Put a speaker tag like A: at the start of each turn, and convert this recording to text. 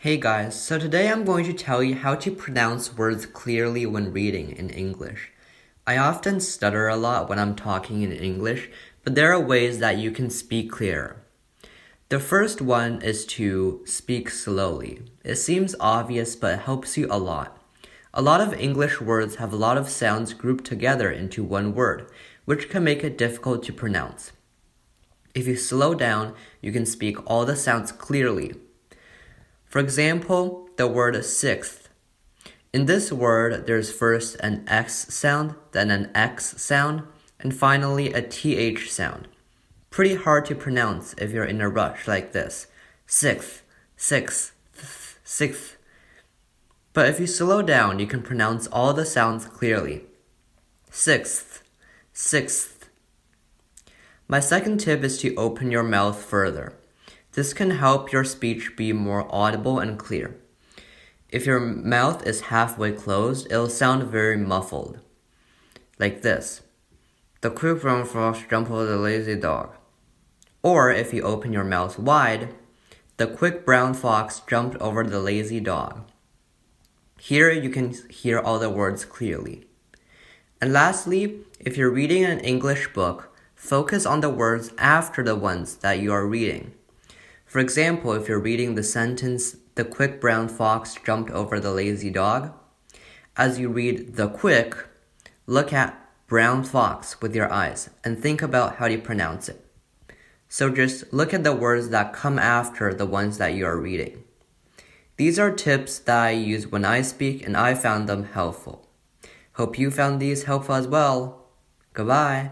A: Hey guys, so today I'm going to tell you how to pronounce words clearly when reading in English. I often stutter a lot when I'm talking in English, but there are ways that you can speak clearer. The first one is to speak slowly. It seems obvious, but it helps you a lot. A lot of English words have a lot of sounds grouped together into one word, which can make it difficult to pronounce. If you slow down, you can speak all the sounds clearly. For example, the word sixth. In this word, there's first an X sound, then an X sound, and finally a TH sound. Pretty hard to pronounce if you're in a rush like this. Sixth, sixth, sixth. But if you slow down, you can pronounce all the sounds clearly. Sixth, sixth. My second tip is to open your mouth further. This can help your speech be more audible and clear. If your mouth is halfway closed, it'll sound very muffled. Like this. The quick brown fox jumped over the lazy dog. Or if you open your mouth wide, the quick brown fox jumped over the lazy dog. Here you can hear all the words clearly. And lastly, if you're reading an English book, focus on the words after the ones that you are reading. For example, if you're reading the sentence, the quick brown fox jumped over the lazy dog, as you read the quick, look at brown fox with your eyes and think about how to pronounce it. So just look at the words that come after the ones that you are reading. These are tips that I use when I speak and I found them helpful. Hope you found these helpful as well. Goodbye.